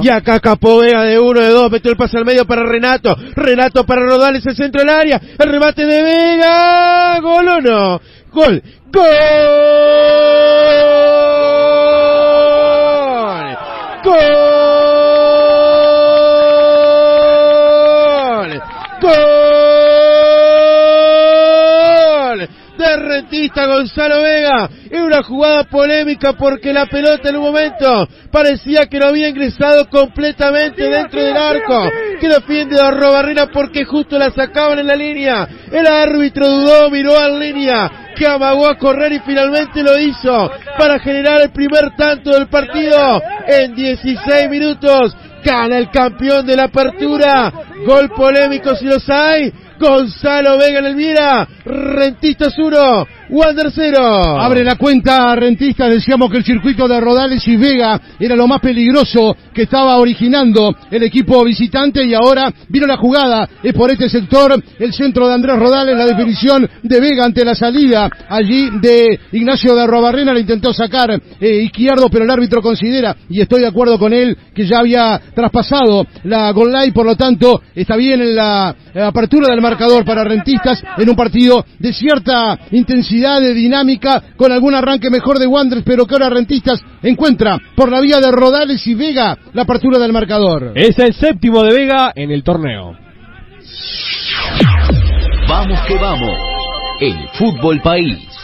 Y acá Capó Vega de uno, de dos, metió el pase al medio para Renato. Renato para Rodales, el centro del área. El remate de Vega. Gol o no. Gol. Gol. Gol. Gol. De rentista Gonzalo Vega. Es una jugada polémica porque la pelota en un momento parecía que no había ingresado completamente dentro del arco. Que defiende a Robarrena porque justo la sacaban en la línea. El árbitro dudó, miró a la línea que amagó a correr y finalmente lo hizo para generar el primer tanto del partido en 16 minutos. Gana el campeón de la apertura. Gol polémico si los hay. Gonzalo Vega en el Mira. Rentistas 1, Wander 0. Abre la cuenta Rentista, decíamos que el circuito de Rodales y Vega era lo más peligroso que estaba originando el equipo visitante y ahora vino la jugada, es por este sector, el centro de Andrés Rodales, la definición de Vega ante la salida allí de Ignacio de Robarrena, le intentó sacar eh, izquierdo, pero el árbitro considera, y estoy de acuerdo con él, que ya había traspasado la gol line, por lo tanto está bien en la apertura del marcador para Rentistas en un partido de cierta intensidad, de dinámica, con algún arranque mejor de Wanderers, pero que ahora Rentistas encuentra por la vía de Rodales y Vega la apertura del marcador. Es el séptimo de Vega en el torneo. Vamos que vamos. El fútbol país.